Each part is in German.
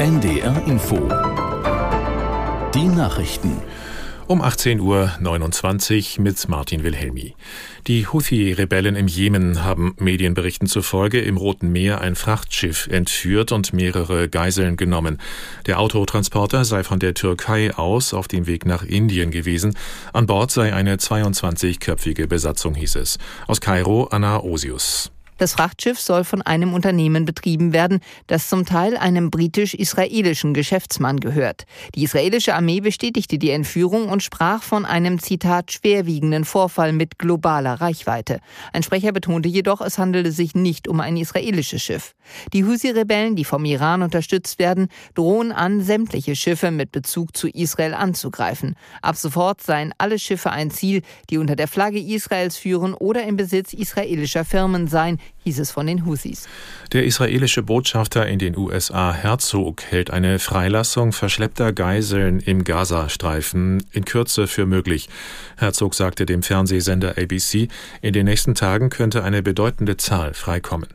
NDR Info. Die Nachrichten. Um 18.29 Uhr mit Martin Wilhelmi. Die Houthi-Rebellen im Jemen haben Medienberichten zufolge im Roten Meer ein Frachtschiff entführt und mehrere Geiseln genommen. Der Autotransporter sei von der Türkei aus auf dem Weg nach Indien gewesen. An Bord sei eine 22-köpfige Besatzung, hieß es. Aus Kairo Anna Osius. Das Frachtschiff soll von einem Unternehmen betrieben werden, das zum Teil einem britisch-israelischen Geschäftsmann gehört. Die israelische Armee bestätigte die Entführung und sprach von einem Zitat schwerwiegenden Vorfall mit globaler Reichweite. Ein Sprecher betonte jedoch, es handele sich nicht um ein israelisches Schiff. Die Husi-Rebellen, die vom Iran unterstützt werden, drohen an, sämtliche Schiffe mit Bezug zu Israel anzugreifen. Ab sofort seien alle Schiffe ein Ziel, die unter der Flagge Israels führen oder im Besitz israelischer Firmen seien, hieß es von den Houthis. Der israelische Botschafter in den USA Herzog hält eine Freilassung verschleppter Geiseln im Gazastreifen in Kürze für möglich. Herzog sagte dem Fernsehsender ABC, in den nächsten Tagen könnte eine bedeutende Zahl freikommen.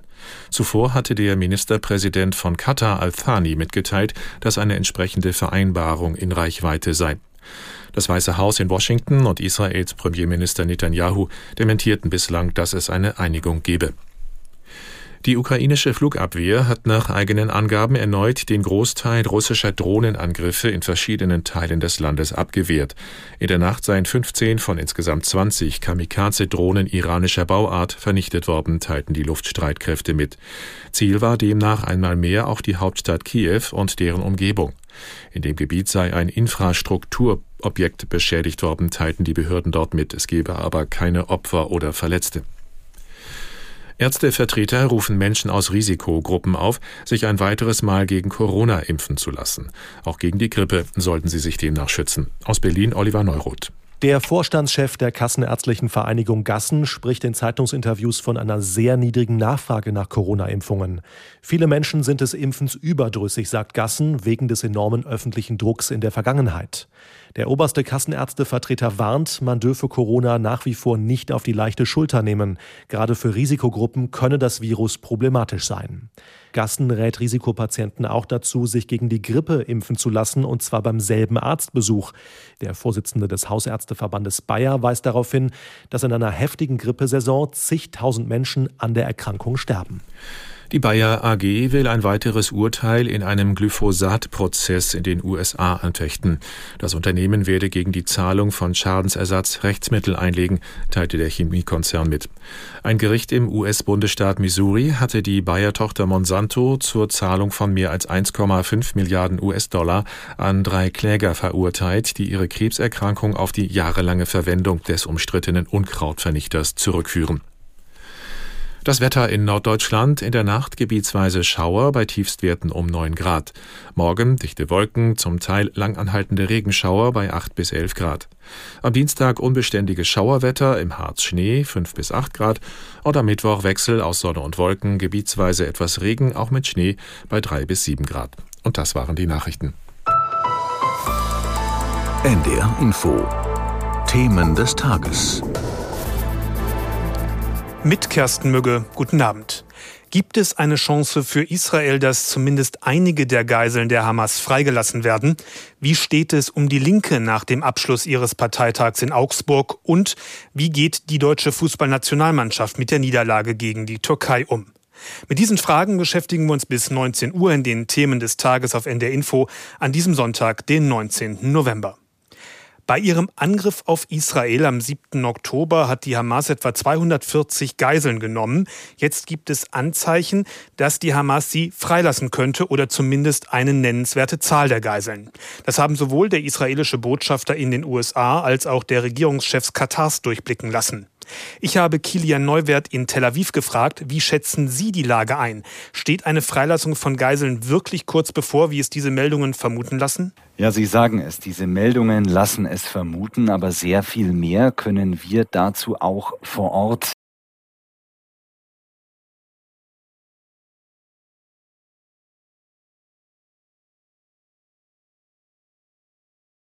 Zuvor hatte der Ministerpräsident von Katar Al-Thani mitgeteilt, dass eine entsprechende Vereinbarung in Reichweite sei. Das Weiße Haus in Washington und Israels Premierminister Netanyahu dementierten bislang, dass es eine Einigung gebe. Die ukrainische Flugabwehr hat nach eigenen Angaben erneut den Großteil russischer Drohnenangriffe in verschiedenen Teilen des Landes abgewehrt. In der Nacht seien 15 von insgesamt 20 Kamikaze-Drohnen iranischer Bauart vernichtet worden, teilten die Luftstreitkräfte mit. Ziel war demnach einmal mehr auch die Hauptstadt Kiew und deren Umgebung. In dem Gebiet sei ein Infrastrukturobjekt beschädigt worden, teilten die Behörden dort mit. Es gebe aber keine Opfer oder Verletzte. Ärztevertreter rufen Menschen aus Risikogruppen auf, sich ein weiteres Mal gegen Corona impfen zu lassen. Auch gegen die Grippe sollten sie sich demnach schützen. Aus Berlin Oliver Neuroth. Der Vorstandschef der Kassenärztlichen Vereinigung Gassen spricht in Zeitungsinterviews von einer sehr niedrigen Nachfrage nach Corona-Impfungen. Viele Menschen sind des Impfens überdrüssig, sagt Gassen, wegen des enormen öffentlichen Drucks in der Vergangenheit. Der oberste Kassenärztevertreter warnt, man dürfe Corona nach wie vor nicht auf die leichte Schulter nehmen. Gerade für Risikogruppen könne das Virus problematisch sein. Gassen rät Risikopatienten auch dazu, sich gegen die Grippe impfen zu lassen, und zwar beim selben Arztbesuch. Der Vorsitzende des Hausärzteverbandes Bayer weist darauf hin, dass in einer heftigen Grippesaison zigtausend Menschen an der Erkrankung sterben. Die Bayer AG will ein weiteres Urteil in einem Glyphosat-Prozess in den USA anfechten. Das Unternehmen werde gegen die Zahlung von Schadensersatz Rechtsmittel einlegen, teilte der Chemiekonzern mit. Ein Gericht im US-Bundesstaat Missouri hatte die Bayer-Tochter Monsanto zur Zahlung von mehr als 1,5 Milliarden US-Dollar an drei Kläger verurteilt, die ihre Krebserkrankung auf die jahrelange Verwendung des umstrittenen Unkrautvernichters zurückführen. Das Wetter in Norddeutschland in der Nacht gebietsweise Schauer bei Tiefstwerten um 9 Grad. Morgen dichte Wolken, zum Teil langanhaltende Regenschauer bei 8 bis 11 Grad. Am Dienstag unbeständiges Schauerwetter, im Harz Schnee 5 bis 8 Grad und am Mittwoch Wechsel aus Sonne und Wolken, gebietsweise etwas Regen, auch mit Schnee bei 3 bis 7 Grad. Und das waren die Nachrichten. NDR Info. Themen des Tages. Mit Kersten Mügge, guten Abend. Gibt es eine Chance für Israel, dass zumindest einige der Geiseln der Hamas freigelassen werden? Wie steht es um die Linke nach dem Abschluss ihres Parteitags in Augsburg? Und wie geht die deutsche Fußballnationalmannschaft mit der Niederlage gegen die Türkei um? Mit diesen Fragen beschäftigen wir uns bis 19 Uhr in den Themen des Tages auf NDR Info an diesem Sonntag, den 19. November. Bei ihrem Angriff auf Israel am 7. Oktober hat die Hamas etwa 240 Geiseln genommen. Jetzt gibt es Anzeichen, dass die Hamas sie freilassen könnte oder zumindest eine nennenswerte Zahl der Geiseln. Das haben sowohl der israelische Botschafter in den USA als auch der Regierungschefs Katars durchblicken lassen. Ich habe Kilian Neuwert in Tel Aviv gefragt, wie schätzen Sie die Lage ein? Steht eine Freilassung von Geiseln wirklich kurz bevor, wie es diese Meldungen vermuten lassen? Ja, Sie sagen es, diese Meldungen lassen es vermuten, aber sehr viel mehr können wir dazu auch vor Ort